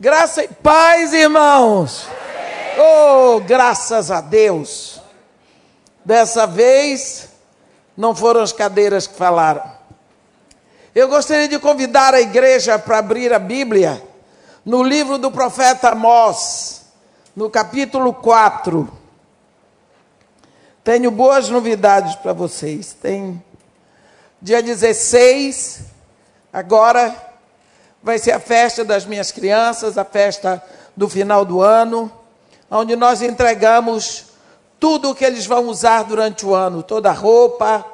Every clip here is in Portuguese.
Graça e paz, irmãos. Oh, graças a Deus. Dessa vez, não foram as cadeiras que falaram. Eu gostaria de convidar a igreja para abrir a Bíblia no livro do profeta Amós, no capítulo 4. Tenho boas novidades para vocês. Tem dia 16, agora vai ser a festa das minhas crianças, a festa do final do ano, onde nós entregamos tudo o que eles vão usar durante o ano, toda a roupa,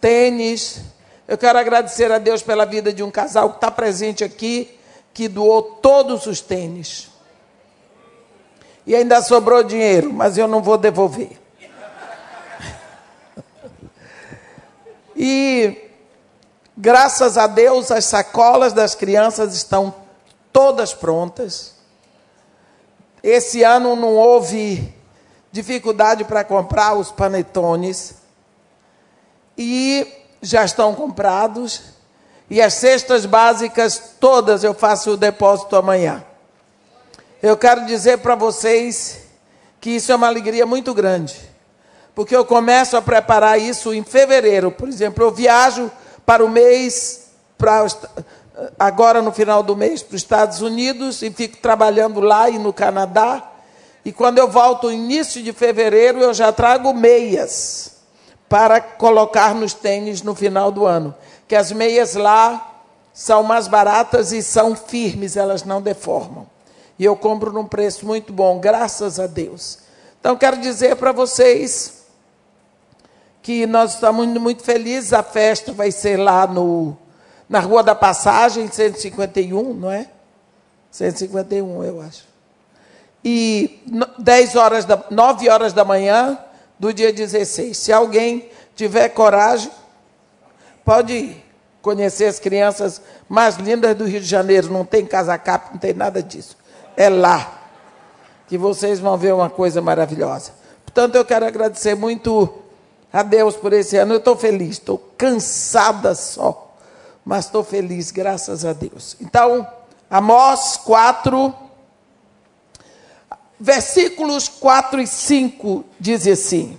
tênis. Eu quero agradecer a Deus pela vida de um casal que está presente aqui, que doou todos os tênis. E ainda sobrou dinheiro, mas eu não vou devolver. E graças a Deus as sacolas das crianças estão todas prontas. Esse ano não houve dificuldade para comprar os panetones. E já estão comprados. E as cestas básicas todas eu faço o depósito amanhã. Eu quero dizer para vocês que isso é uma alegria muito grande porque eu começo a preparar isso em fevereiro. Por exemplo, eu viajo para o mês, para, agora no final do mês, para os Estados Unidos e fico trabalhando lá e no Canadá. E quando eu volto no início de fevereiro, eu já trago meias para colocar nos tênis no final do ano. Que as meias lá são mais baratas e são firmes, elas não deformam. E eu compro num preço muito bom, graças a Deus. Então, quero dizer para vocês que nós estamos muito felizes. A festa vai ser lá no, na Rua da Passagem, 151, não é? 151, eu acho. E 10 horas da, 9 horas da manhã do dia 16. Se alguém tiver coragem, pode ir conhecer as crianças mais lindas do Rio de Janeiro. Não tem casacap, não tem nada disso. É lá que vocês vão ver uma coisa maravilhosa. Portanto, eu quero agradecer muito a Deus por esse ano. Eu estou feliz, estou cansada só, mas estou feliz, graças a Deus. Então, Amós 4, versículos 4 e 5 diz assim: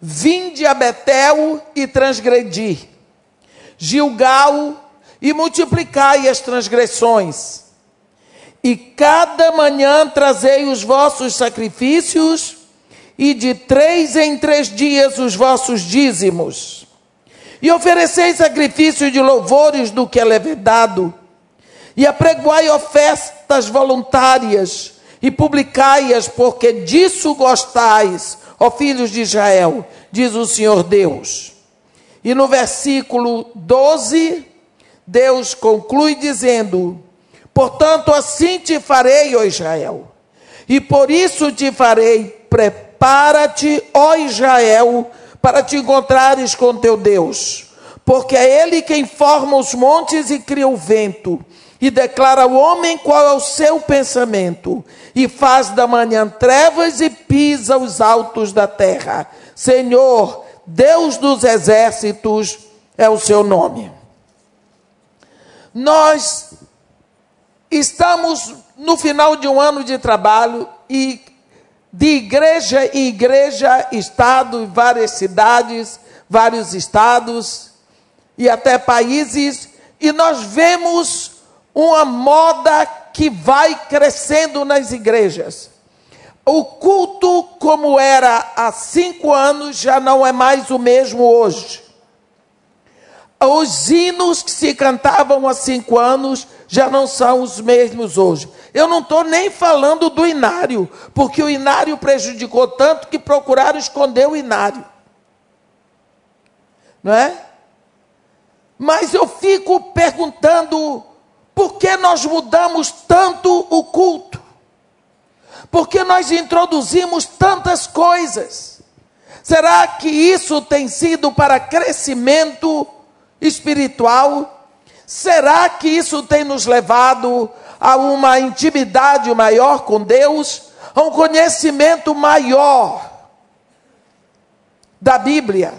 Vinde a Betel e transgredi, Gilgal e multiplicai as transgressões, e cada manhã trazei os vossos sacrifícios e de três em três dias os vossos dízimos. E ofereceis sacrifício de louvores do que é levedado, e apregoai ofertas voluntárias, e publicai-as, porque disso gostais, ó filhos de Israel, diz o Senhor Deus. E no versículo 12, Deus conclui dizendo: Portanto, assim te farei, ó Israel, e por isso te farei preparar Prepara-te, ó Israel, para te encontrares com teu Deus, porque é Ele quem forma os montes e cria o vento, e declara ao homem qual é o seu pensamento, e faz da manhã trevas e pisa os altos da terra. Senhor, Deus dos exércitos é o seu nome. Nós estamos no final de um ano de trabalho e de igreja em igreja, estado, várias cidades, vários estados e até países, e nós vemos uma moda que vai crescendo nas igrejas. O culto, como era há cinco anos, já não é mais o mesmo hoje. Os hinos que se cantavam há cinco anos já não são os mesmos hoje. Eu não estou nem falando do inário, porque o inário prejudicou tanto que procuraram esconder o inário. Não é? Mas eu fico perguntando por que nós mudamos tanto o culto? Por que nós introduzimos tantas coisas? Será que isso tem sido para crescimento espiritual? Será que isso tem nos levado a uma intimidade maior com Deus, a um conhecimento maior da Bíblia?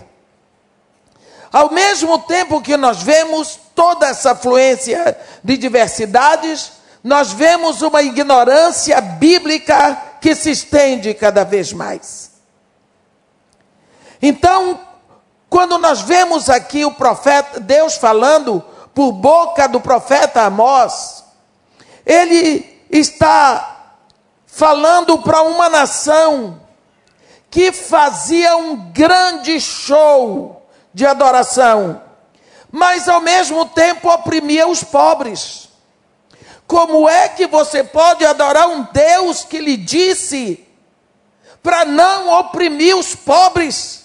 Ao mesmo tempo que nós vemos toda essa fluência de diversidades, nós vemos uma ignorância bíblica que se estende cada vez mais. Então, quando nós vemos aqui o profeta, Deus falando por boca do profeta Amós, ele está falando para uma nação que fazia um grande show de adoração, mas ao mesmo tempo oprimia os pobres. Como é que você pode adorar um Deus que lhe disse para não oprimir os pobres?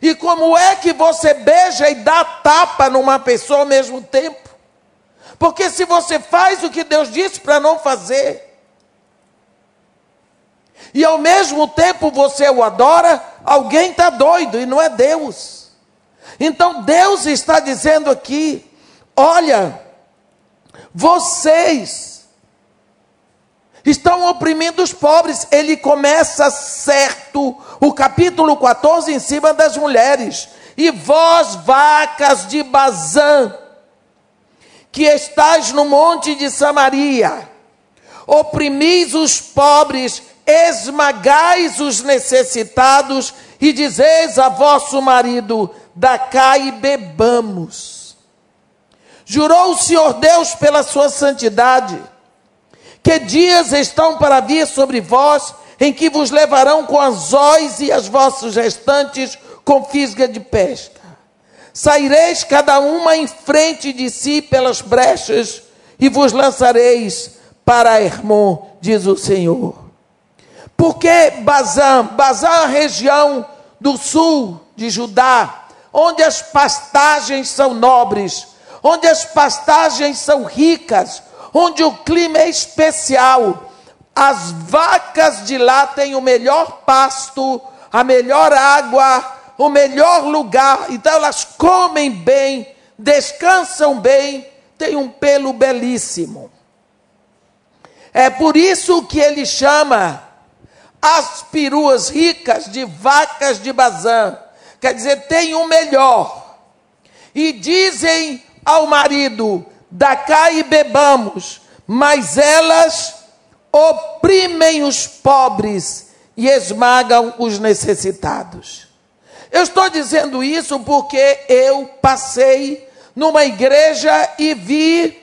E como é que você beija e dá tapa numa pessoa ao mesmo tempo? Porque se você faz o que Deus disse para não fazer, e ao mesmo tempo você o adora, alguém está doido e não é Deus. Então Deus está dizendo aqui: olha, vocês estão oprimindo os pobres. Ele começa certo o capítulo 14 em cima das mulheres. E vós, vacas de Bazã, que estáis no monte de Samaria, oprimis os pobres esmagais os necessitados e dizeis a vosso marido: cá e bebamos. Jurou o Senhor Deus pela sua santidade, que dias estão para vir sobre vós, em que vos levarão com anzóis e as vossos restantes com fisga de pesca. Saireis cada uma em frente de si pelas brechas e vos lançareis para Hermon, diz o Senhor. Por que Bazã? Bazã é a região do sul de Judá, onde as pastagens são nobres, onde as pastagens são ricas, onde o clima é especial. As vacas de lá têm o melhor pasto, a melhor água, o melhor lugar. Então elas comem bem, descansam bem, têm um pelo belíssimo. É por isso que ele chama as peruas ricas de vacas de Bazã. Quer dizer, tem o um melhor. E dizem ao marido: da cá e bebamos, mas elas oprimem os pobres e esmagam os necessitados. Eu estou dizendo isso porque eu passei numa igreja e vi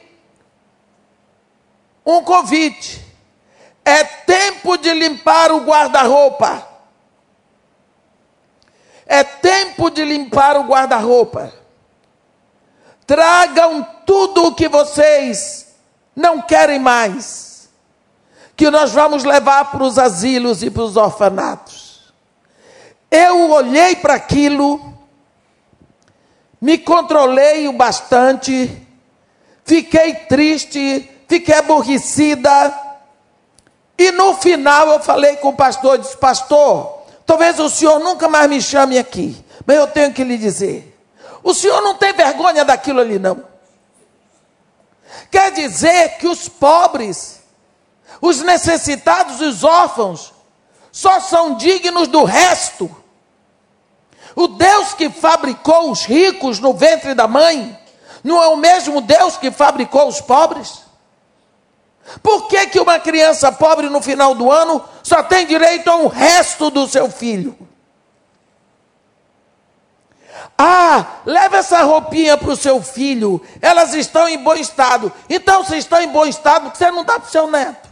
um convite é tempo de limpar o guarda-roupa. É tempo de limpar o guarda-roupa. Tragam tudo o que vocês não querem mais, que nós vamos levar para os asilos e para os orfanatos. Eu olhei para aquilo, me controlei o bastante, fiquei triste, fiquei aborrecida e no final eu falei com o pastor, disse, pastor, talvez o senhor nunca mais me chame aqui, mas eu tenho que lhe dizer, o senhor não tem vergonha daquilo ali não. Quer dizer que os pobres, os necessitados, os órfãos, só são dignos do resto. O Deus que fabricou os ricos no ventre da mãe, não é o mesmo Deus que fabricou os pobres? Por que, que uma criança pobre no final do ano só tem direito a um resto do seu filho? Ah, leva essa roupinha para o seu filho, elas estão em bom estado. Então, se estão em bom estado, você não dá para o seu neto.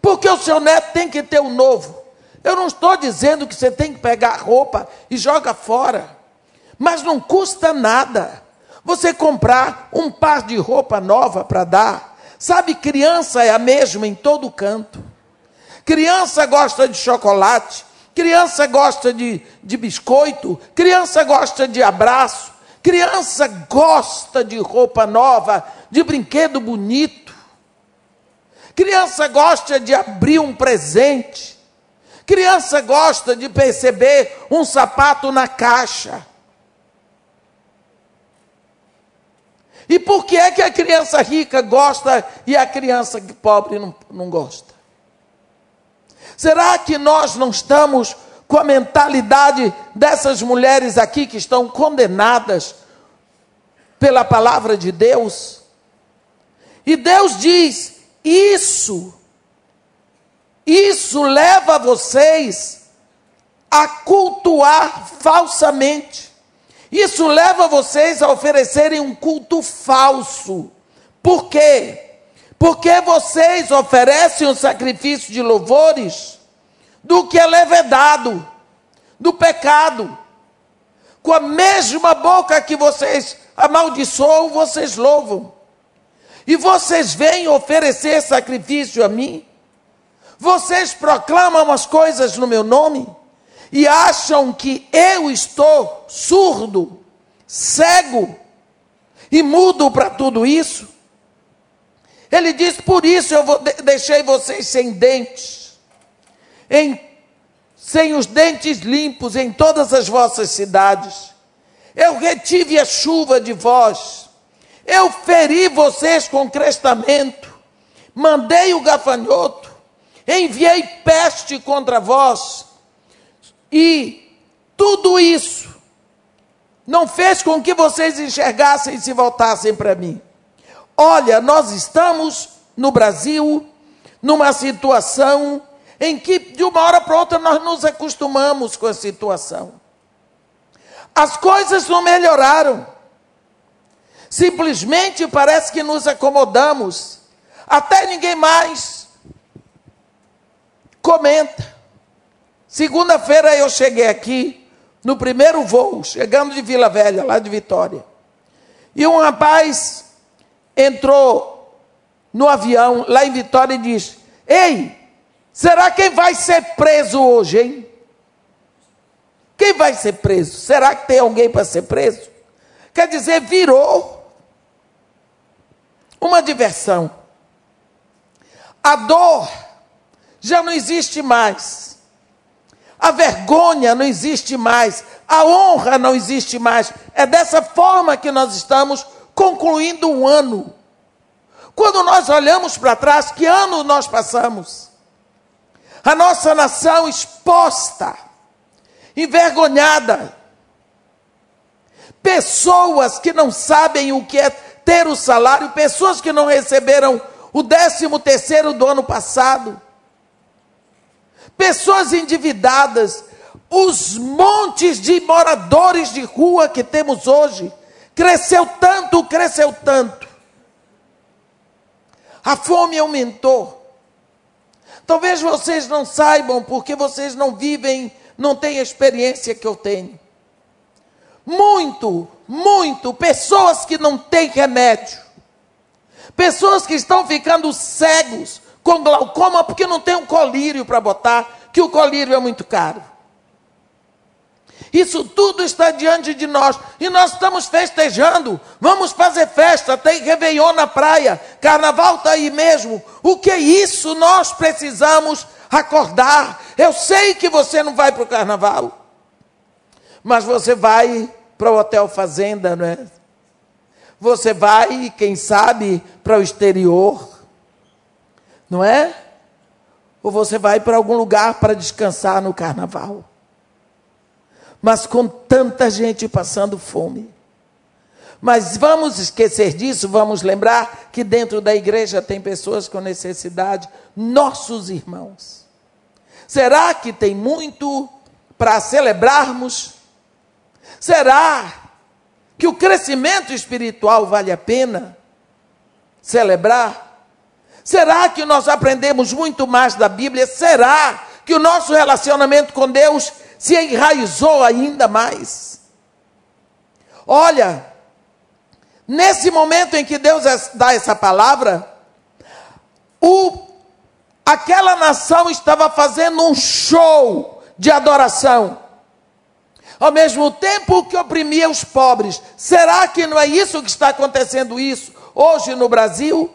Porque o seu neto tem que ter um novo. Eu não estou dizendo que você tem que pegar a roupa e joga fora, mas não custa nada. Você comprar um par de roupa nova para dar. Sabe, criança é a mesma em todo canto. Criança gosta de chocolate, criança gosta de, de biscoito, criança gosta de abraço, criança gosta de roupa nova, de brinquedo bonito. Criança gosta de abrir um presente. Criança gosta de perceber um sapato na caixa. E por que é que a criança rica gosta e a criança pobre não, não gosta? Será que nós não estamos com a mentalidade dessas mulheres aqui que estão condenadas pela palavra de Deus? E Deus diz: isso, isso leva vocês a cultuar falsamente. Isso leva vocês a oferecerem um culto falso. Por quê? Porque vocês oferecem um sacrifício de louvores do que é levedado, do pecado. Com a mesma boca que vocês amaldiçoam, vocês louvam. E vocês vêm oferecer sacrifício a mim? Vocês proclamam as coisas no meu nome? E acham que eu estou surdo, cego e mudo para tudo isso? Ele diz: Por isso eu deixei vocês sem dentes, em, sem os dentes limpos em todas as vossas cidades. Eu retive a chuva de vós, eu feri vocês com crestamento, mandei o gafanhoto, enviei peste contra vós, e tudo isso não fez com que vocês enxergassem e se voltassem para mim. Olha, nós estamos no Brasil numa situação em que de uma hora para outra nós nos acostumamos com a situação. As coisas não melhoraram. Simplesmente parece que nos acomodamos. Até ninguém mais comenta. Segunda-feira eu cheguei aqui, no primeiro voo, chegando de Vila Velha, lá de Vitória. E um rapaz entrou no avião lá em Vitória e disse: Ei, será quem vai ser preso hoje, hein? Quem vai ser preso? Será que tem alguém para ser preso? Quer dizer, virou uma diversão. A dor já não existe mais. A vergonha não existe mais. A honra não existe mais. É dessa forma que nós estamos concluindo um ano. Quando nós olhamos para trás, que ano nós passamos? A nossa nação exposta, envergonhada. Pessoas que não sabem o que é ter o salário, pessoas que não receberam o décimo terceiro do ano passado. Pessoas endividadas, os montes de moradores de rua que temos hoje, Cresceu tanto, cresceu tanto. A fome aumentou. Talvez vocês não saibam, porque vocês não vivem, não têm a experiência que eu tenho. Muito, muito, pessoas que não têm remédio. Pessoas que estão ficando cegos com glaucoma porque não tem um colírio para botar, que o colírio é muito caro. Isso tudo está diante de nós e nós estamos festejando. Vamos fazer festa, tem Réveillon na praia, carnaval está aí mesmo. O que é isso? Nós precisamos acordar. Eu sei que você não vai para o carnaval, mas você vai para o Hotel Fazenda, não é? Você vai, quem sabe, para o exterior, não é? Ou você vai para algum lugar para descansar no carnaval mas com tanta gente passando fome. Mas vamos esquecer disso, vamos lembrar que dentro da igreja tem pessoas com necessidade, nossos irmãos. Será que tem muito para celebrarmos? Será que o crescimento espiritual vale a pena celebrar? Será que nós aprendemos muito mais da Bíblia? Será que o nosso relacionamento com Deus se enraizou ainda mais. Olha, nesse momento em que Deus dá essa palavra, o, aquela nação estava fazendo um show de adoração, ao mesmo tempo que oprimia os pobres. Será que não é isso que está acontecendo isso hoje no Brasil?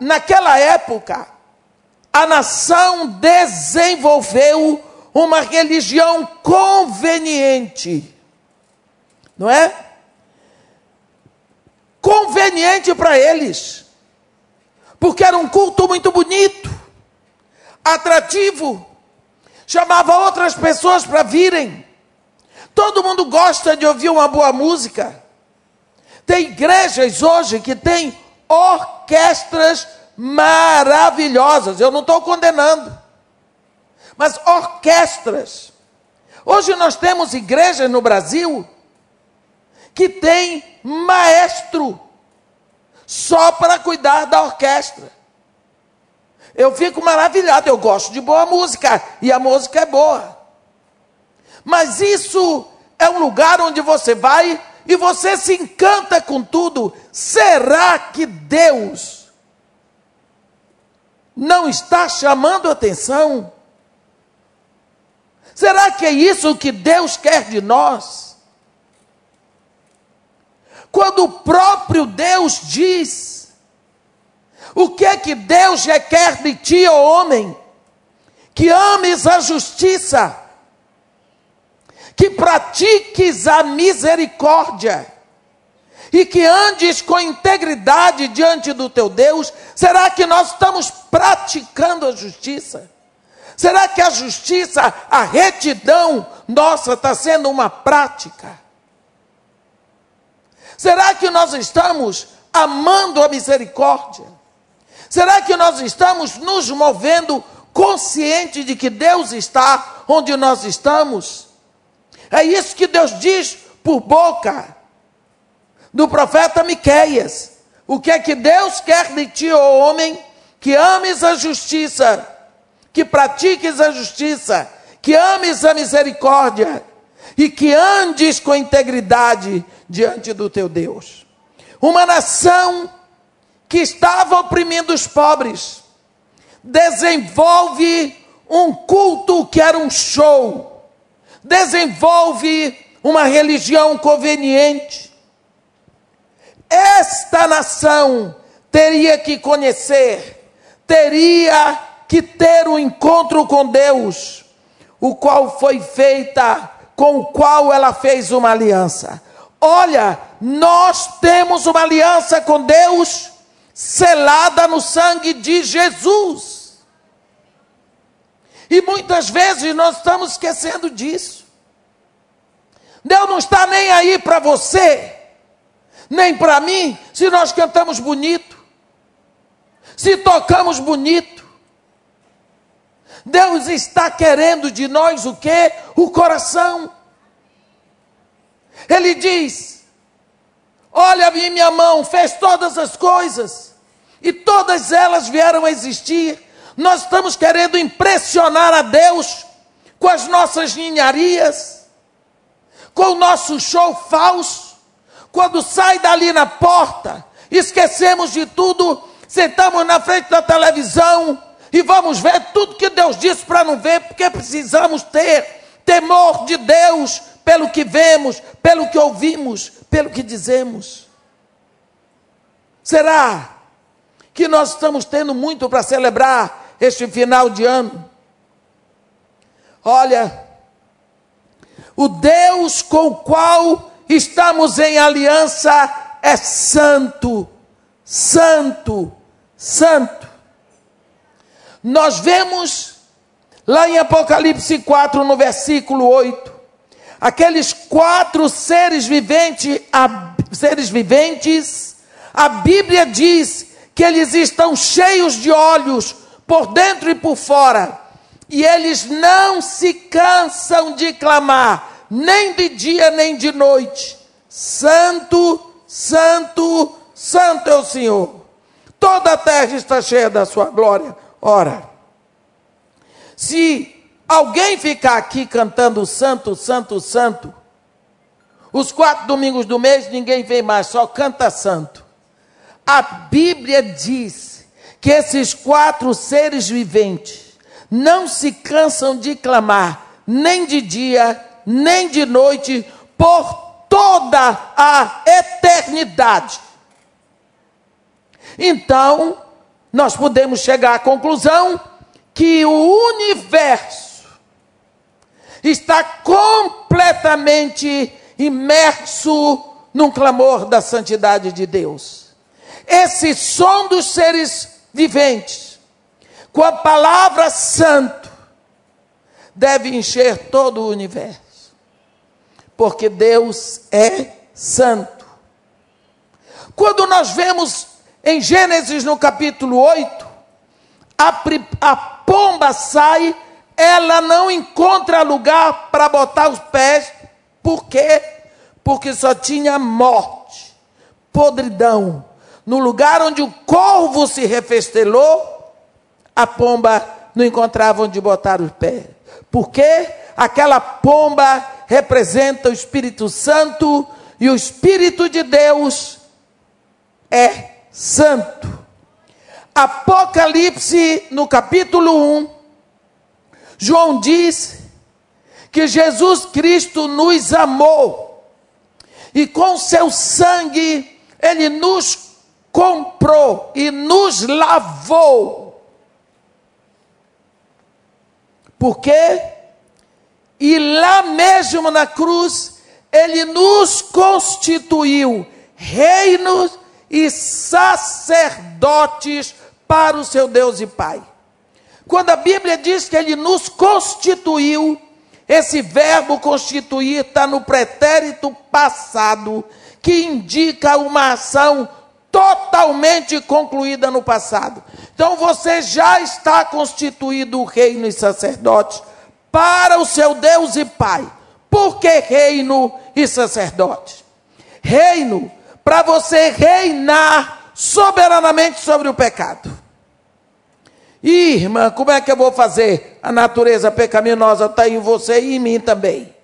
Naquela época, a nação desenvolveu uma religião conveniente. Não é? Conveniente para eles. Porque era um culto muito bonito, atrativo, chamava outras pessoas para virem. Todo mundo gosta de ouvir uma boa música. Tem igrejas hoje que têm orquestras maravilhosas. Eu não estou condenando, mas orquestras. Hoje nós temos igrejas no Brasil que tem maestro só para cuidar da orquestra. Eu fico maravilhado, eu gosto de boa música e a música é boa. Mas isso é um lugar onde você vai e você se encanta com tudo. Será que Deus não está chamando atenção? Será que é isso que Deus quer de nós? Quando o próprio Deus diz, o que é que Deus requer de ti, ó homem? Que ames a justiça, que pratiques a misericórdia e que andes com integridade diante do teu Deus. Será que nós estamos praticando a justiça? Será que a justiça, a retidão nossa está sendo uma prática? Será que nós estamos amando a misericórdia? Será que nós estamos nos movendo consciente de que Deus está onde nós estamos? É isso que Deus diz por boca do profeta Miqueias. O que é que Deus quer de ti, ó homem, que ames a justiça que pratiques a justiça, que ames a misericórdia e que andes com integridade diante do teu Deus. Uma nação que estava oprimindo os pobres desenvolve um culto que era um show, desenvolve uma religião conveniente. Esta nação teria que conhecer, teria que ter um encontro com Deus, o qual foi feita, com o qual ela fez uma aliança. Olha, nós temos uma aliança com Deus selada no sangue de Jesus. E muitas vezes nós estamos esquecendo disso. Deus não está nem aí para você, nem para mim, se nós cantamos bonito, se tocamos bonito, Deus está querendo de nós o que? O coração. Ele diz: Olha, vi minha mão, fez todas as coisas, e todas elas vieram a existir. Nós estamos querendo impressionar a Deus com as nossas ninharias, com o nosso show falso. Quando sai dali na porta, esquecemos de tudo, sentamos na frente da televisão, e vamos ver tudo que Deus disse para não ver, porque precisamos ter temor de Deus pelo que vemos, pelo que ouvimos, pelo que dizemos. Será que nós estamos tendo muito para celebrar este final de ano? Olha, o Deus com o qual estamos em aliança é santo, santo, santo. Nós vemos lá em Apocalipse 4, no versículo 8, aqueles quatro seres viventes, a, seres viventes, a Bíblia diz que eles estão cheios de olhos por dentro e por fora, e eles não se cansam de clamar, nem de dia nem de noite: Santo, Santo, Santo é o Senhor. Toda a terra está cheia da sua glória. Ora, se alguém ficar aqui cantando santo, santo, santo, os quatro domingos do mês ninguém vem mais, só canta santo. A Bíblia diz que esses quatro seres viventes não se cansam de clamar, nem de dia, nem de noite, por toda a eternidade. Então, nós podemos chegar à conclusão que o universo está completamente imerso num clamor da santidade de Deus. Esse som dos seres viventes, com a palavra santo, deve encher todo o universo, porque Deus é santo. Quando nós vemos em Gênesis no capítulo 8, a, a pomba sai, ela não encontra lugar para botar os pés, por quê? Porque só tinha morte, podridão. No lugar onde o corvo se refestelou, a pomba não encontrava onde botar os pés. Porque aquela pomba representa o Espírito Santo e o Espírito de Deus é santo. Apocalipse, no capítulo 1, João diz que Jesus Cristo nos amou e com seu sangue ele nos comprou e nos lavou. Por quê? E lá mesmo na cruz, ele nos constituiu reinos e sacerdotes para o seu Deus e Pai. Quando a Bíblia diz que ele nos constituiu, esse verbo constituir está no pretérito passado, que indica uma ação totalmente concluída no passado. Então você já está constituído reino e sacerdote para o seu Deus e Pai. Por que reino e sacerdote? Reino para você reinar soberanamente sobre o pecado. Irmã, como é que eu vou fazer? A natureza pecaminosa está em você e em mim também.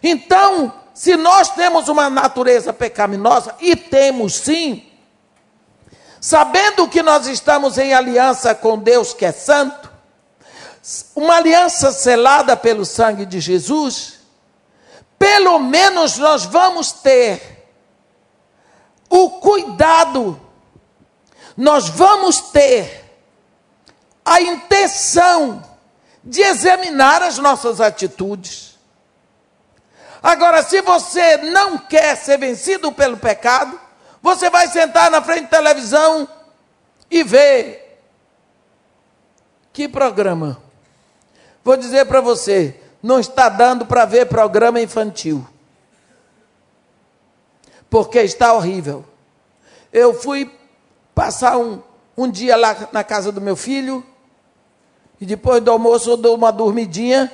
Então, se nós temos uma natureza pecaminosa, e temos sim, sabendo que nós estamos em aliança com Deus que é santo, uma aliança selada pelo sangue de Jesus, pelo menos nós vamos ter o cuidado, nós vamos ter a intenção de examinar as nossas atitudes. Agora, se você não quer ser vencido pelo pecado, você vai sentar na frente da televisão e ver. Que programa? Vou dizer para você, não está dando para ver programa infantil porque está horrível. Eu fui passar um, um dia lá na casa do meu filho, e depois do almoço eu dou uma dormidinha.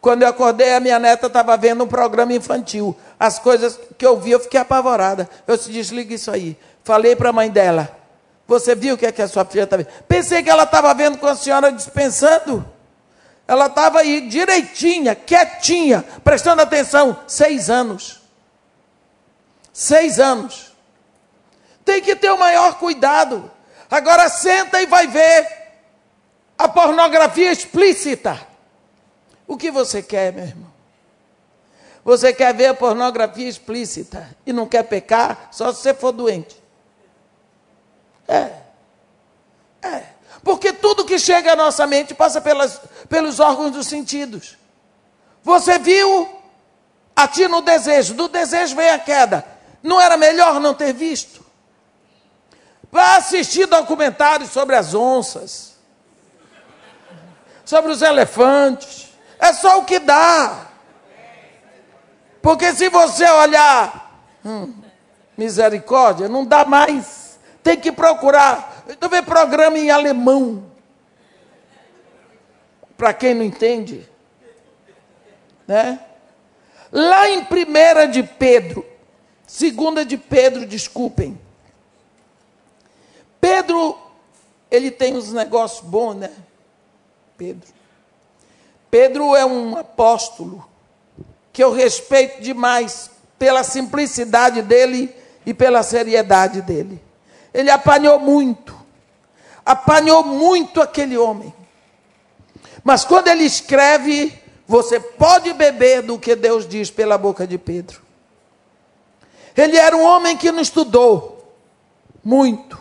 Quando eu acordei, a minha neta estava vendo um programa infantil. As coisas que eu vi, eu fiquei apavorada. Eu disse, desliga isso aí. Falei para a mãe dela, você viu o que é que a sua filha está vendo? Pensei que ela estava vendo com a senhora dispensando. Ela estava aí direitinha, quietinha, prestando atenção, seis anos. Seis anos. Tem que ter o maior cuidado. Agora senta e vai ver a pornografia explícita. O que você quer, meu irmão? Você quer ver a pornografia explícita e não quer pecar só se você for doente. É. É. Porque tudo que chega à nossa mente passa pelas, pelos órgãos dos sentidos. Você viu, atina o desejo, do desejo vem a queda. Não era melhor não ter visto? Vá assistir documentários sobre as onças, sobre os elefantes. É só o que dá. Porque se você olhar, hum, misericórdia, não dá mais. Tem que procurar. Tu vê programa em alemão. Para quem não entende. Né? Lá em 1 de Pedro, Segunda de Pedro, desculpem. Pedro, ele tem uns negócios bons, né? Pedro. Pedro é um apóstolo que eu respeito demais pela simplicidade dele e pela seriedade dele. Ele apanhou muito, apanhou muito aquele homem. Mas quando ele escreve, você pode beber do que Deus diz pela boca de Pedro. Ele era um homem que não estudou muito.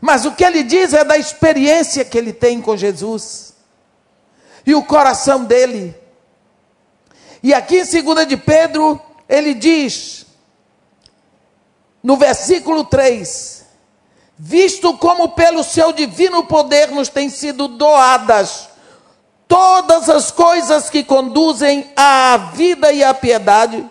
Mas o que ele diz é da experiência que ele tem com Jesus. E o coração dele. E aqui em 2 de Pedro, ele diz, no versículo 3: Visto como pelo seu divino poder nos têm sido doadas todas as coisas que conduzem à vida e à piedade,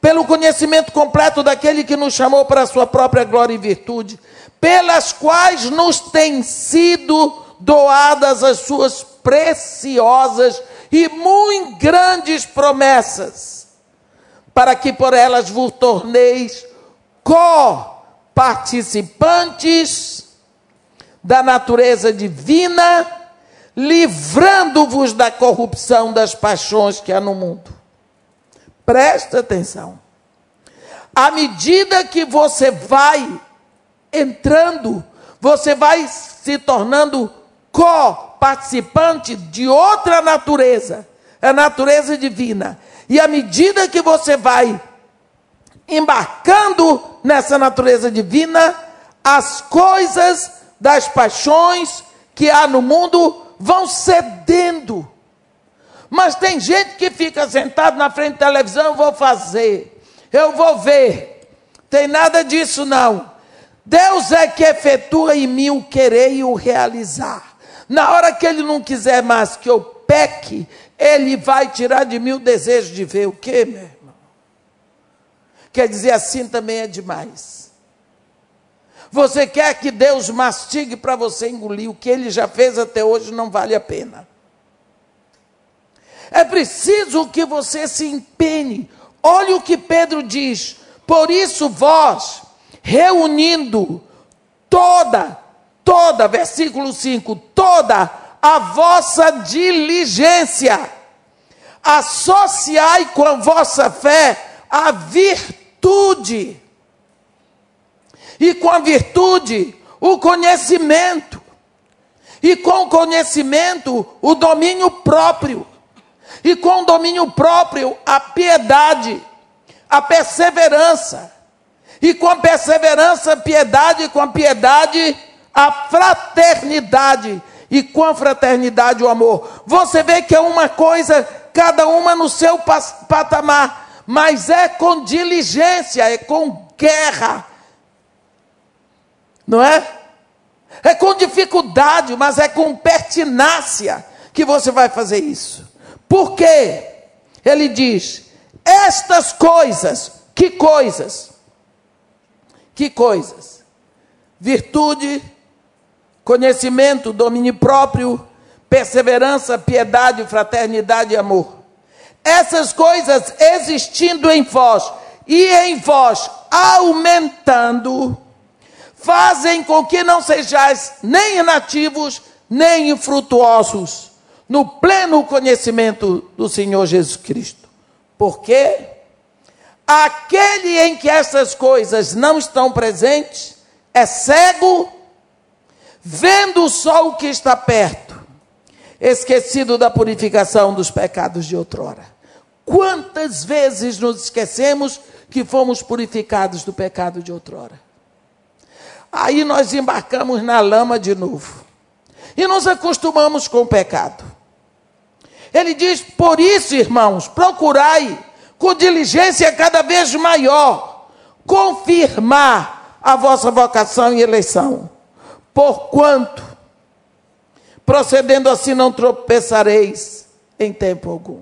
pelo conhecimento completo daquele que nos chamou para a sua própria glória e virtude, pelas quais nos têm sido doadas as suas preciosas e muito grandes promessas, para que por elas vos torneis co-participantes da natureza divina, livrando-vos da corrupção das paixões que há no mundo. Presta atenção. À medida que você vai entrando, você vai se tornando co-participante de outra natureza, a natureza divina. E à medida que você vai embarcando nessa natureza divina, as coisas das paixões que há no mundo vão cedendo. Mas tem gente que fica sentado na frente da televisão, eu vou fazer, eu vou ver. Tem nada disso não. Deus é que efetua em mim o querer e o realizar. Na hora que ele não quiser mais que eu peque, ele vai tirar de mim o desejo de ver o quê, meu irmão? Quer dizer, assim também é demais. Você quer que Deus mastigue para você engolir o que ele já fez até hoje não vale a pena. É preciso que você se empenhe. Olhe o que Pedro diz. Por isso, vós, reunindo toda, toda, versículo 5, toda a vossa diligência, associai com a vossa fé a virtude, e com a virtude, o conhecimento, e com o conhecimento, o domínio próprio. E com domínio próprio a piedade, a perseverança, e com a perseverança, piedade, com a piedade, a fraternidade, e com a fraternidade, o amor. Você vê que é uma coisa, cada uma no seu patamar, mas é com diligência, é com guerra, não é? É com dificuldade, mas é com pertinácia que você vai fazer isso. Por quê? Ele diz: estas coisas, que coisas? Que coisas? Virtude, conhecimento, domínio próprio, perseverança, piedade, fraternidade e amor. Essas coisas existindo em vós e em vós aumentando, fazem com que não sejais nem inativos, nem infrutuosos no pleno conhecimento do Senhor Jesus Cristo. Porque aquele em que essas coisas não estão presentes é cego, vendo só o que está perto, esquecido da purificação dos pecados de outrora. Quantas vezes nos esquecemos que fomos purificados do pecado de outrora? Aí nós embarcamos na lama de novo. E nos acostumamos com o pecado. Ele diz: Por isso, irmãos, procurai com diligência cada vez maior confirmar a vossa vocação e eleição. Porquanto, procedendo assim, não tropeçareis em tempo algum.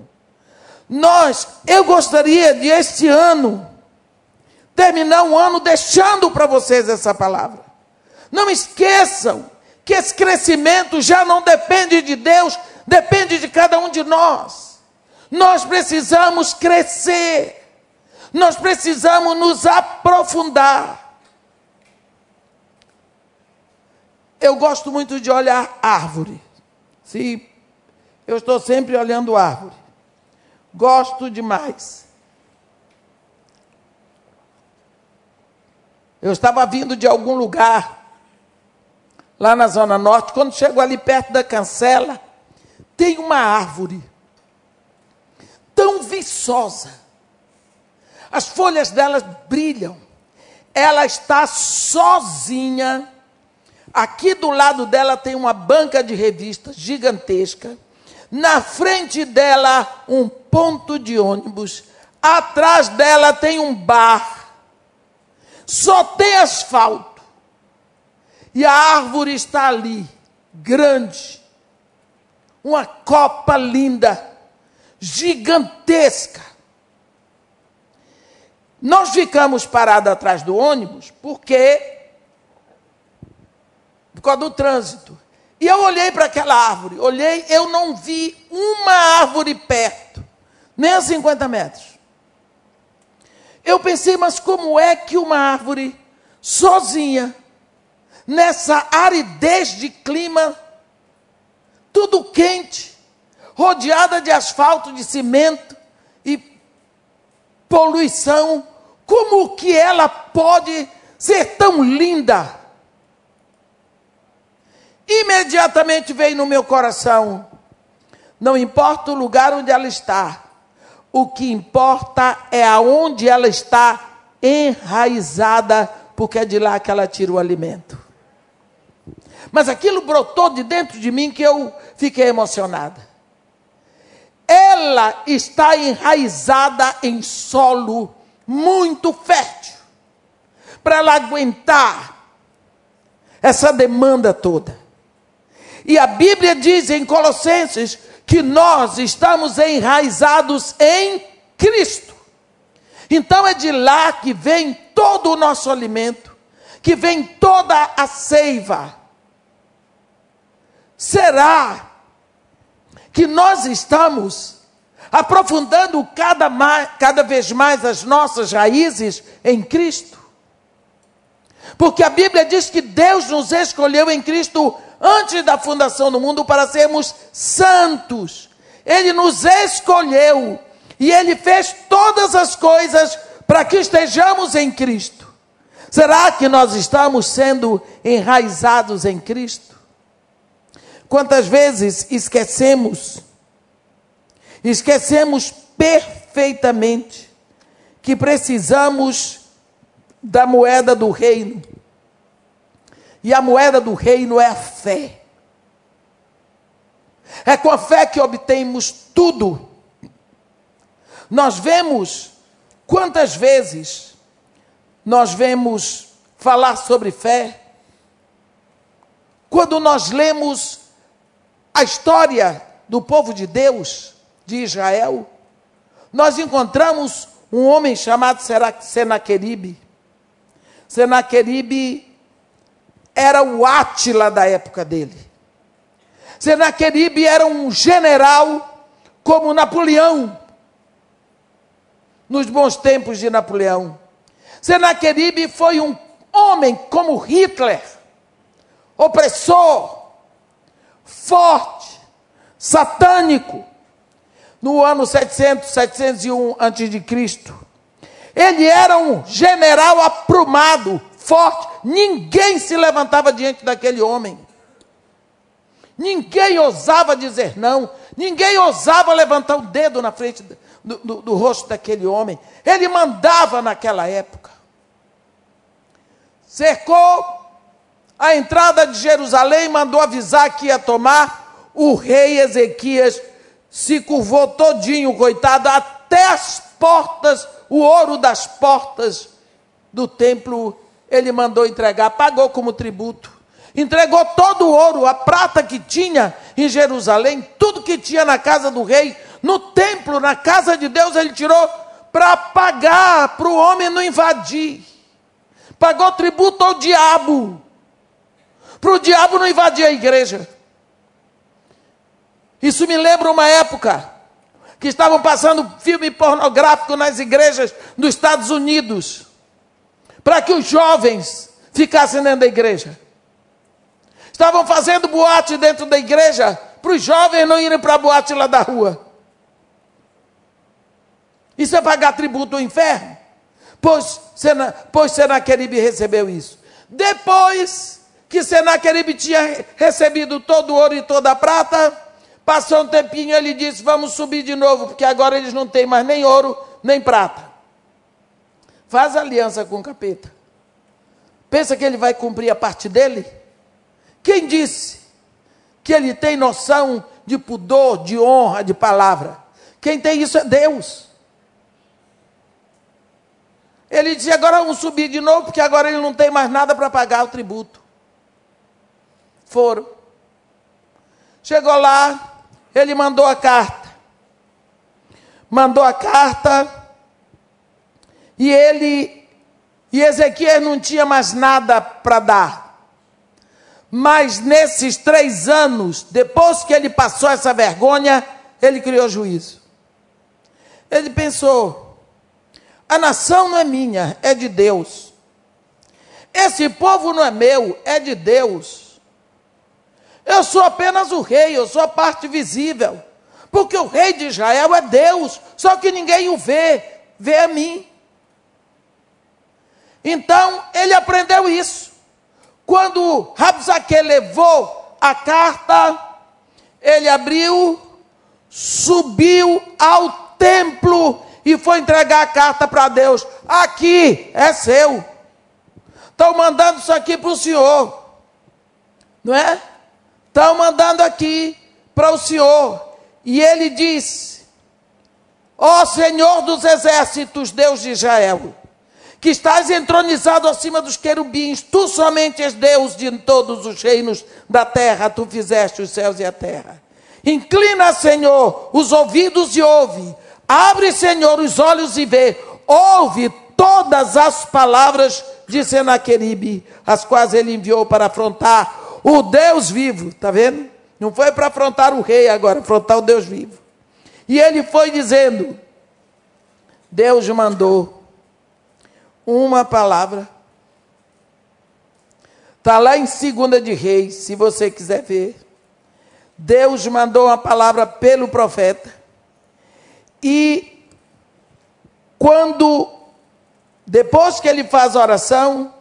Nós, eu gostaria de este ano terminar um ano deixando para vocês essa palavra. Não esqueçam que esse crescimento já não depende de Deus, depende de cada um de nós. Nós precisamos crescer, nós precisamos nos aprofundar. Eu gosto muito de olhar árvore. Sim, eu estou sempre olhando árvore. Gosto demais. Eu estava vindo de algum lugar, lá na Zona Norte, quando chego ali perto da cancela, tem uma árvore tão viçosa, as folhas dela brilham, ela está sozinha. Aqui do lado dela tem uma banca de revistas gigantesca. Na frente dela, um ponto de ônibus. Atrás dela tem um bar. Só tem asfalto. E a árvore está ali, grande, uma copa linda, gigantesca. Nós ficamos parados atrás do ônibus porque por causa do trânsito. E eu olhei para aquela árvore, olhei, eu não vi uma árvore perto, nem a 50 metros. Eu pensei, mas como é que uma árvore sozinha, nessa aridez de clima, tudo quente, rodeada de asfalto, de cimento e poluição, como que ela pode ser tão linda? Imediatamente veio no meu coração: não importa o lugar onde ela está, o que importa é aonde ela está enraizada, porque é de lá que ela tira o alimento. Mas aquilo brotou de dentro de mim que eu fiquei emocionada. Ela está enraizada em solo muito fértil para ela aguentar essa demanda toda. E a Bíblia diz em Colossenses que nós estamos enraizados em Cristo. Então é de lá que vem todo o nosso alimento, que vem toda a seiva. Será que nós estamos aprofundando cada, mais, cada vez mais as nossas raízes em Cristo? Porque a Bíblia diz que Deus nos escolheu em Cristo antes da fundação do mundo para sermos santos. Ele nos escolheu e ele fez todas as coisas para que estejamos em Cristo. Será que nós estamos sendo enraizados em Cristo? Quantas vezes esquecemos, esquecemos perfeitamente que precisamos da moeda do reino e a moeda do reino é a fé. É com a fé que obtemos tudo. Nós vemos quantas vezes nós vemos falar sobre fé quando nós lemos a história do povo de Deus, de Israel, nós encontramos um homem chamado Senaqueribe. Senaqueribe era o Átila da época dele. Senaqueribe era um general como Napoleão, nos bons tempos de Napoleão. Senaqueribe foi um homem como Hitler, opressor, forte, satânico, no ano 700, 701 a.C. Ele era um general aprumado, forte, ninguém se levantava diante daquele homem. Ninguém ousava dizer não, ninguém ousava levantar o dedo na frente do, do, do rosto daquele homem. Ele mandava naquela época. Cercou a entrada de Jerusalém, mandou avisar que ia tomar. O rei Ezequias se curvou todinho, coitado, até as portas, o ouro das portas do templo ele mandou entregar, pagou como tributo. Entregou todo o ouro, a prata que tinha em Jerusalém, tudo que tinha na casa do rei, no templo, na casa de Deus, ele tirou para pagar, para o homem não invadir. Pagou tributo ao diabo, para o diabo não invadir a igreja. Isso me lembra uma época que estavam passando filme pornográfico nas igrejas dos Estados Unidos para que os jovens ficassem dentro da igreja. Estavam fazendo boate dentro da igreja para os jovens não irem para a boate lá da rua. Isso é pagar tributo ao inferno? Pois, Sena, pois Senaqueribe recebeu isso. Depois que Senaqueribe tinha recebido todo o ouro e toda a prata, passou um tempinho ele disse: Vamos subir de novo, porque agora eles não têm mais nem ouro nem prata faz aliança com o capeta. Pensa que ele vai cumprir a parte dele? Quem disse que ele tem noção de pudor, de honra, de palavra? Quem tem isso é Deus. Ele disse: agora vamos subir de novo, porque agora ele não tem mais nada para pagar o tributo. Foram. Chegou lá, ele mandou a carta. Mandou a carta e ele e Ezequias não tinha mais nada para dar. Mas nesses três anos, depois que ele passou essa vergonha, ele criou juízo. Ele pensou: a nação não é minha, é de Deus. Esse povo não é meu, é de Deus. Eu sou apenas o rei, eu sou a parte visível. Porque o rei de Israel é Deus, só que ninguém o vê, vê a mim. Então, ele aprendeu isso. Quando Rabsaque levou a carta, ele abriu, subiu ao templo e foi entregar a carta para Deus. Aqui é seu. Estão mandando isso aqui para o senhor. Não é? Estão mandando aqui para o senhor. E ele disse: Ó Senhor dos exércitos, Deus de Israel, que estás entronizado acima dos querubins, tu somente és Deus de todos os reinos da terra, tu fizeste os céus e a terra. Inclina, Senhor, os ouvidos e ouve. Abre, Senhor, os olhos e vê. Ouve todas as palavras de Senaqueribe, as quais ele enviou para afrontar o Deus vivo. Está vendo? Não foi para afrontar o rei agora, afrontar o Deus vivo. E ele foi dizendo: Deus mandou uma palavra. Está lá em 2 de Reis, se você quiser ver. Deus mandou uma palavra pelo profeta. E quando, depois que ele faz a oração,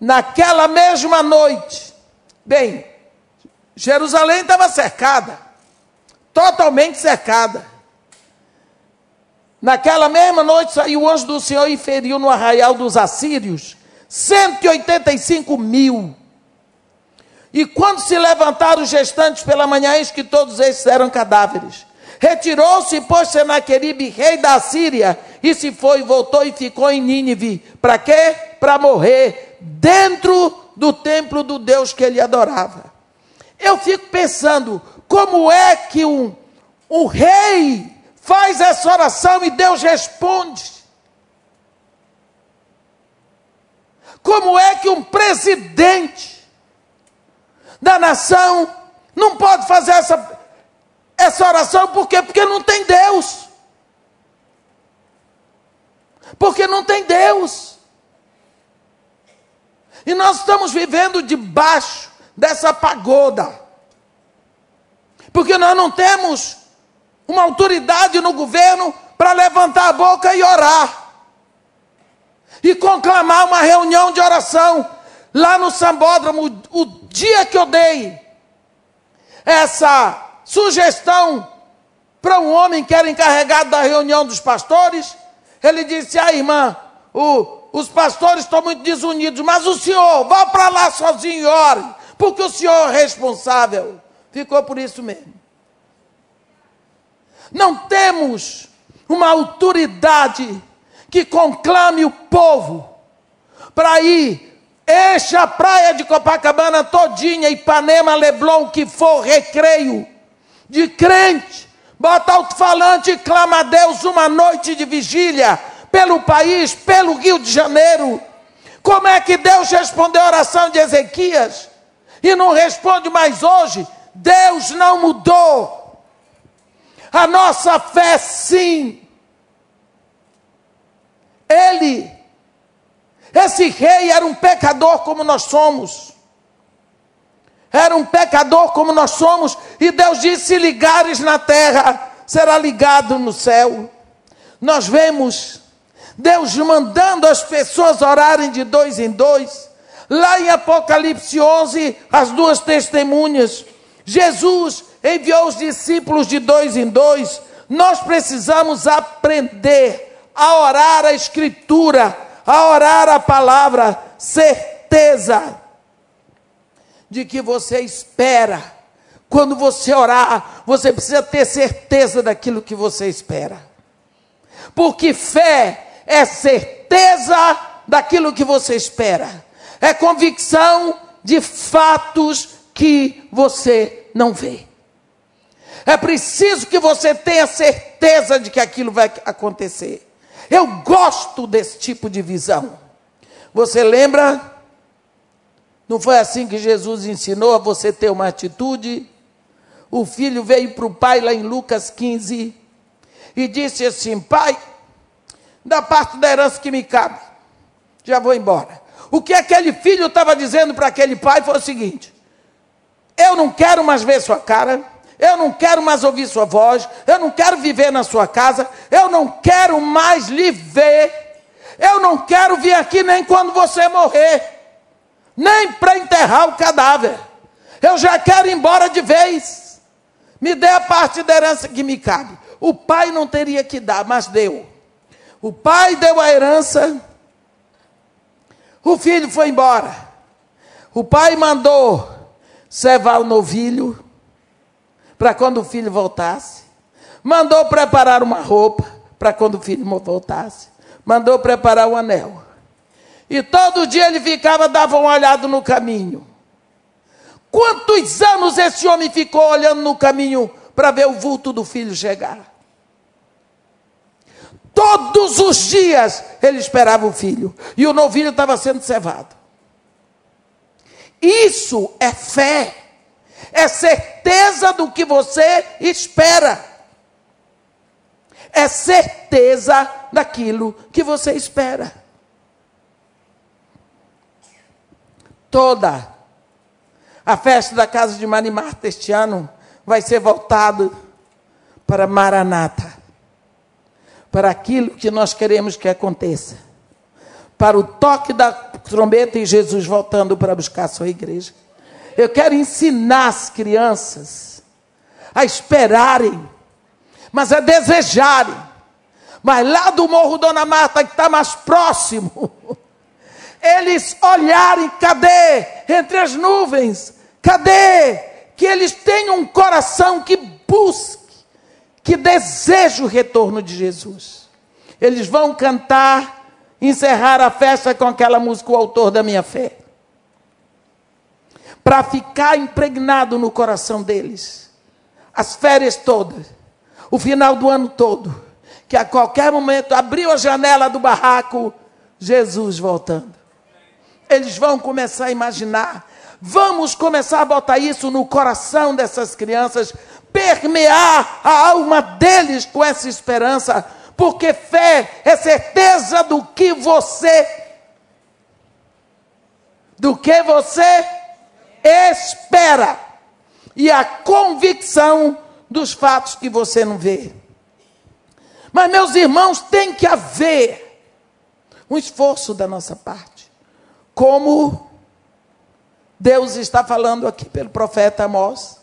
naquela mesma noite, bem, Jerusalém estava cercada, totalmente cercada. Naquela mesma noite saiu o anjo do Senhor e feriu no arraial dos assírios 185 mil. E quando se levantaram os gestantes pela manhã, eis que todos esses eram cadáveres. Retirou-se, pois, Senaqueribe, rei da Síria, e se foi, voltou e ficou em Nínive. Para quê? Para morrer dentro do templo do Deus que ele adorava. Eu fico pensando, como é que um, um rei faz essa oração e Deus responde? Como é que um presidente da nação não pode fazer essa, essa oração? Por quê? Porque não tem Deus. Porque não tem Deus. E nós estamos vivendo debaixo dessa pagoda. Porque nós não temos uma autoridade no governo para levantar a boca e orar. E conclamar uma reunião de oração lá no Sambódromo, o dia que eu dei essa sugestão para um homem que era encarregado da reunião dos pastores, ele disse: Ah, irmã, o, os pastores estão muito desunidos, mas o senhor, vá para lá sozinho e ore porque o senhor é responsável. Ficou por isso mesmo. Não temos uma autoridade que conclame o povo para ir Enche a praia de Copacabana todinha, Ipanema, Leblon, que for recreio de crente. Bota alto-falante e clama a Deus uma noite de vigília pelo país, pelo Rio de Janeiro. Como é que Deus respondeu a oração de Ezequias? e não responde mais hoje, Deus não mudou. A nossa fé, sim. Ele, esse rei era um pecador como nós somos. Era um pecador como nós somos, e Deus disse: se ligares na terra, será ligado no céu. Nós vemos Deus mandando as pessoas orarem de dois em dois. Lá em Apocalipse 11, as duas testemunhas, Jesus enviou os discípulos de dois em dois. Nós precisamos aprender a orar a Escritura, a orar a palavra, certeza de que você espera. Quando você orar, você precisa ter certeza daquilo que você espera. Porque fé é certeza daquilo que você espera é convicção de fatos que você não vê. É preciso que você tenha certeza de que aquilo vai acontecer. Eu gosto desse tipo de visão. Você lembra? Não foi assim que Jesus ensinou a você ter uma atitude? O filho veio para o pai lá em Lucas 15 e disse assim: Pai, da parte da herança que me cabe, já vou embora. O que aquele filho estava dizendo para aquele pai foi o seguinte: Eu não quero mais ver sua cara, eu não quero mais ouvir sua voz, eu não quero viver na sua casa, eu não quero mais lhe ver, eu não quero vir aqui nem quando você morrer, nem para enterrar o cadáver. Eu já quero ir embora de vez. Me dê a parte da herança que me cabe. O pai não teria que dar, mas deu. O pai deu a herança, o filho foi embora. O pai mandou cevar o novilho para quando o filho voltasse. Mandou preparar uma roupa para quando o filho voltasse. Mandou preparar o anel. E todo dia ele ficava, dava uma olhada no caminho. Quantos anos esse homem ficou olhando no caminho para ver o vulto do filho chegar? Todos os dias ele esperava o filho. E o novilho estava sendo cevado. Isso é fé. É certeza do que você espera. É certeza daquilo que você espera. Toda a festa da casa de Marimarta este ano vai ser voltada para Maranata para aquilo que nós queremos que aconteça. Para o toque da trombeta e Jesus voltando para buscar a sua igreja. Eu quero ensinar as crianças a esperarem, mas a desejarem. Mas lá do Morro Dona Marta, que está mais próximo, eles olharem, cadê? Entre as nuvens, cadê? Que eles tenham um coração que busque que deseja o retorno de Jesus. Eles vão cantar, encerrar a festa com aquela música, o autor da minha fé. Para ficar impregnado no coração deles. As férias todas, o final do ano todo, que a qualquer momento abriu a janela do barraco, Jesus voltando. Eles vão começar a imaginar Vamos começar a botar isso no coração dessas crianças, permear a alma deles com essa esperança, porque fé é certeza do que você do que você espera e a convicção dos fatos que você não vê. Mas meus irmãos, tem que haver um esforço da nossa parte. Como Deus está falando aqui pelo profeta Amós,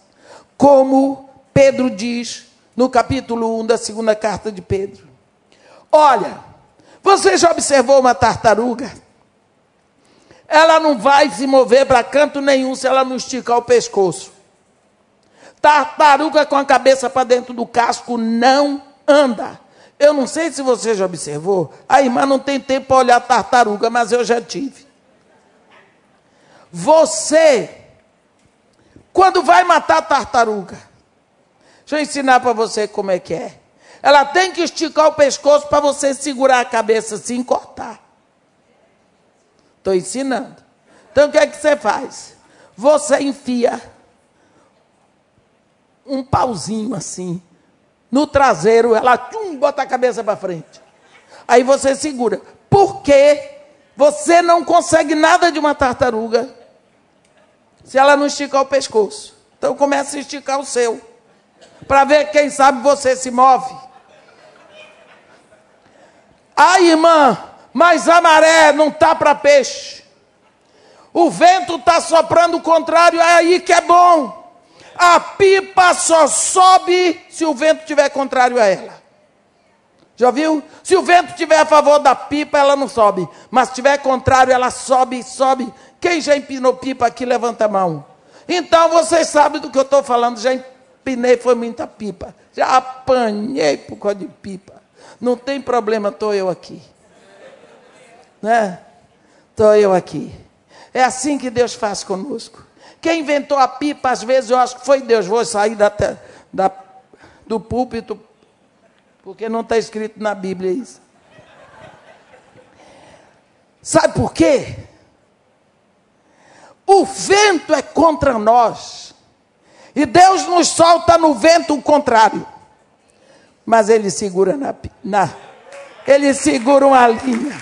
como Pedro diz no capítulo 1 da segunda carta de Pedro. Olha, você já observou uma tartaruga? Ela não vai se mover para canto nenhum se ela não esticar o pescoço. Tartaruga com a cabeça para dentro do casco não anda. Eu não sei se você já observou. A irmã não tem tempo para olhar tartaruga, mas eu já tive. Você, quando vai matar a tartaruga, deixa eu ensinar para você como é que é. Ela tem que esticar o pescoço para você segurar a cabeça assim e cortar. Estou ensinando. Então o que é que você faz? Você enfia um pauzinho assim no traseiro, ela tchum, bota a cabeça para frente. Aí você segura. Porque você não consegue nada de uma tartaruga se ela não esticar o pescoço. Então comece a esticar o seu. Para ver quem sabe você se move. Ai, irmã, mas a maré não tá para peixe. O vento está soprando o contrário, é aí que é bom. A pipa só sobe se o vento tiver contrário a ela. Já viu? Se o vento tiver a favor da pipa, ela não sobe. Mas se tiver contrário, ela sobe, sobe quem já empinou pipa aqui, levanta a mão. Então vocês sabem do que eu estou falando. Já empinei, foi muita pipa. Já apanhei por causa de pipa. Não tem problema, estou eu aqui. Né? Estou eu aqui. É assim que Deus faz conosco. Quem inventou a pipa, às vezes eu acho que foi Deus. Vou sair da, da, do púlpito, porque não está escrito na Bíblia isso. Sabe por quê? O vento é contra nós. E Deus nos solta no vento o contrário. Mas ele segura na, na ele segura uma linha.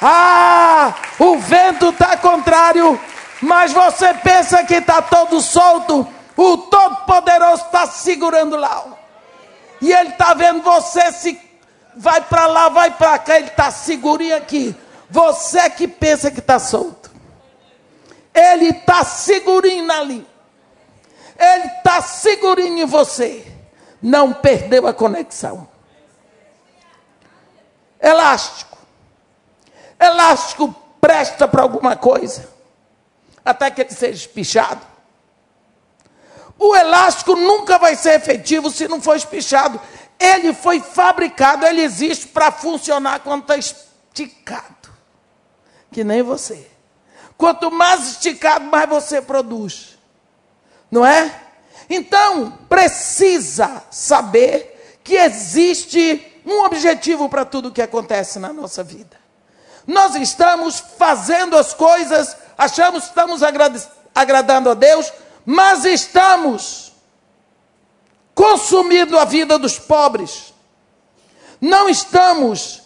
Ah, o vento está contrário, mas você pensa que está todo solto. O Todo-Poderoso está segurando lá. E ele está vendo você se vai para lá, vai para cá, ele está segurinho aqui. Você que pensa que está solto. Ele está segurinho na linha. Ele está segurinho em você. Não perdeu a conexão. Elástico. Elástico presta para alguma coisa. Até que ele seja espichado. O elástico nunca vai ser efetivo se não for espichado. Ele foi fabricado, ele existe para funcionar quando está esticado que nem você. Quanto mais esticado, mais você produz. Não é? Então, precisa saber que existe um objetivo para tudo que acontece na nossa vida. Nós estamos fazendo as coisas, achamos que estamos agradando a Deus, mas estamos consumindo a vida dos pobres. Não estamos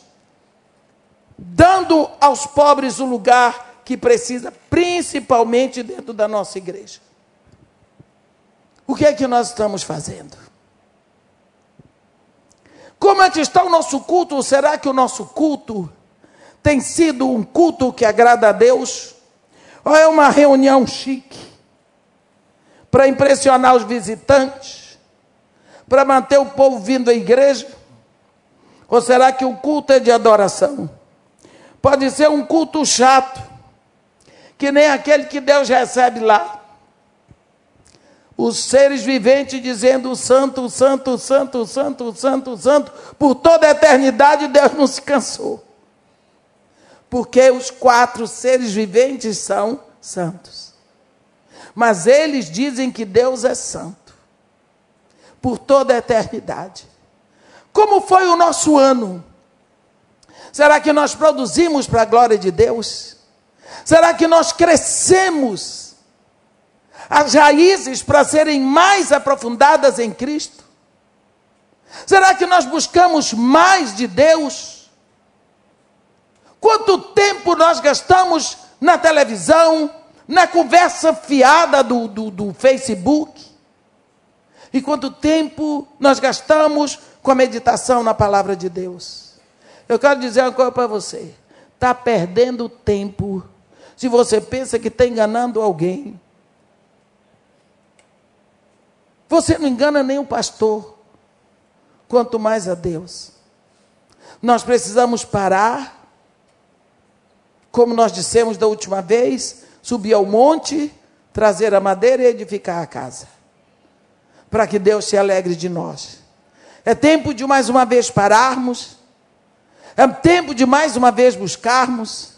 dando aos pobres o lugar que precisa, principalmente dentro da nossa igreja. O que é que nós estamos fazendo? Como é que está o nosso culto? Será que o nosso culto tem sido um culto que agrada a Deus? Ou é uma reunião chique para impressionar os visitantes? Para manter o povo vindo à igreja? Ou será que o culto é de adoração? Pode ser um culto chato, que nem aquele que Deus recebe lá. Os seres viventes dizendo santo, santo, santo, santo, santo, santo, por toda a eternidade Deus não se cansou. Porque os quatro seres viventes são santos. Mas eles dizem que Deus é santo. Por toda a eternidade. Como foi o nosso ano? Será que nós produzimos para a glória de Deus? Será que nós crescemos as raízes para serem mais aprofundadas em Cristo? Será que nós buscamos mais de Deus? Quanto tempo nós gastamos na televisão, na conversa fiada do, do, do Facebook? E quanto tempo nós gastamos com a meditação na palavra de Deus? Eu quero dizer uma coisa para você. Está perdendo tempo se você pensa que está enganando alguém. Você não engana nem o pastor, quanto mais a Deus. Nós precisamos parar, como nós dissemos da última vez, subir ao monte, trazer a madeira e edificar a casa, para que Deus se alegre de nós. É tempo de mais uma vez pararmos é tempo de mais uma vez buscarmos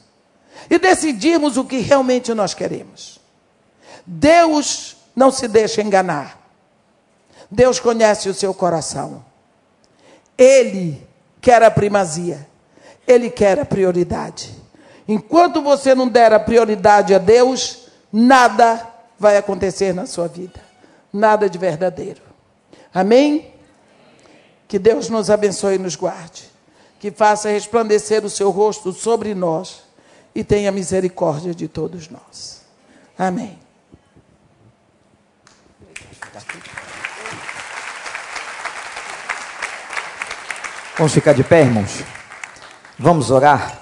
e decidirmos o que realmente nós queremos. Deus não se deixa enganar. Deus conhece o seu coração. Ele quer a primazia. Ele quer a prioridade. Enquanto você não der a prioridade a Deus, nada vai acontecer na sua vida. Nada de verdadeiro. Amém? Que Deus nos abençoe e nos guarde que faça resplandecer o seu rosto sobre nós e tenha misericórdia de todos nós. Amém. Vamos ficar de pé, irmãos? Vamos orar?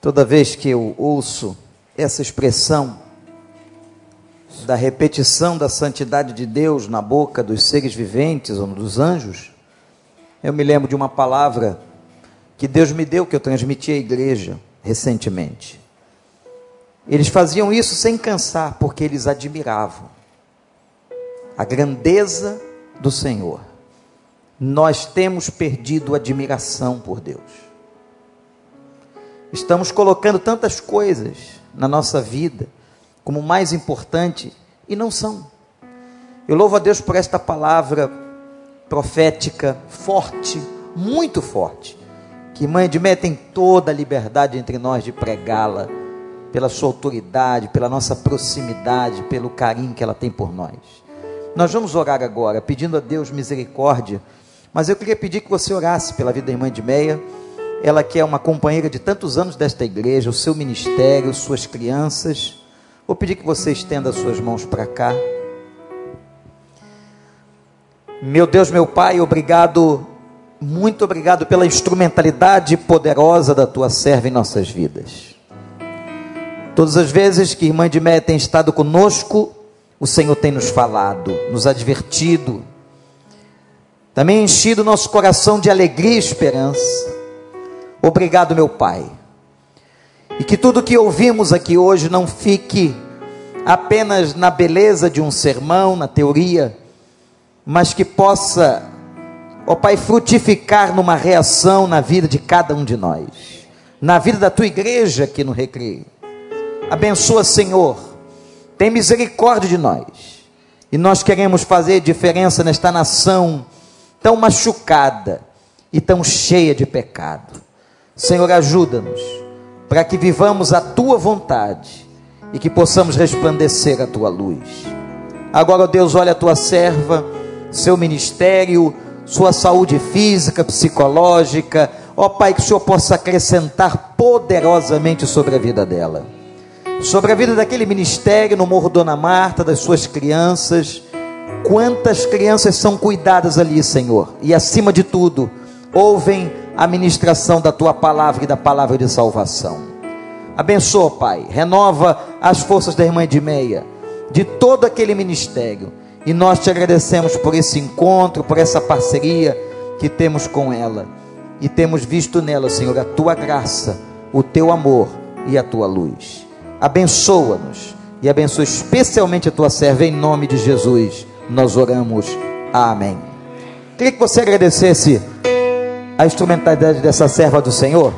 Toda vez que eu ouço essa expressão da repetição da santidade de Deus na boca dos seres viventes ou dos anjos, eu me lembro de uma palavra que Deus me deu, que eu transmiti à igreja recentemente. Eles faziam isso sem cansar, porque eles admiravam a grandeza do Senhor. Nós temos perdido admiração por Deus. Estamos colocando tantas coisas na nossa vida como mais importante e não são. Eu louvo a Deus por esta palavra profética forte, muito forte, que Mãe de Meia tem toda a liberdade entre nós de pregá-la, pela sua autoridade, pela nossa proximidade, pelo carinho que ela tem por nós. Nós vamos orar agora, pedindo a Deus misericórdia, mas eu queria pedir que você orasse pela vida da irmã de Meia, ela que é uma companheira de tantos anos desta igreja, o seu ministério, suas crianças. Vou pedir que você estenda as suas mãos para cá. Meu Deus, meu Pai, obrigado muito obrigado pela instrumentalidade poderosa da tua serva em nossas vidas. Todas as vezes que irmã de Mé tem estado conosco, o Senhor tem nos falado, nos advertido, também enchido nosso coração de alegria e esperança. Obrigado, meu Pai. E que tudo que ouvimos aqui hoje não fique apenas na beleza de um sermão, na teoria, mas que possa ó oh, Pai, frutificar numa reação na vida de cada um de nós, na vida da tua igreja aqui no Recreio. Abençoa, Senhor, tem misericórdia de nós, e nós queremos fazer diferença nesta nação tão machucada e tão cheia de pecado. Senhor, ajuda-nos para que vivamos a tua vontade e que possamos resplandecer a tua luz. Agora, Deus, olha a tua serva, seu ministério, sua saúde física, psicológica. Ó Pai, que o Senhor possa acrescentar poderosamente sobre a vida dela, sobre a vida daquele ministério no Morro Dona Marta, das suas crianças. Quantas crianças são cuidadas ali, Senhor, e acima de tudo, ouvem a ministração da tua palavra e da palavra de salvação. Abençoa, Pai, renova as forças da irmã de meia, de todo aquele ministério e nós te agradecemos por esse encontro, por essa parceria que temos com ela. E temos visto nela, Senhor, a tua graça, o teu amor e a tua luz. Abençoa-nos e abençoa especialmente a tua serva em nome de Jesus. Nós oramos. Amém. Queria que você agradecesse a instrumentalidade dessa serva do Senhor.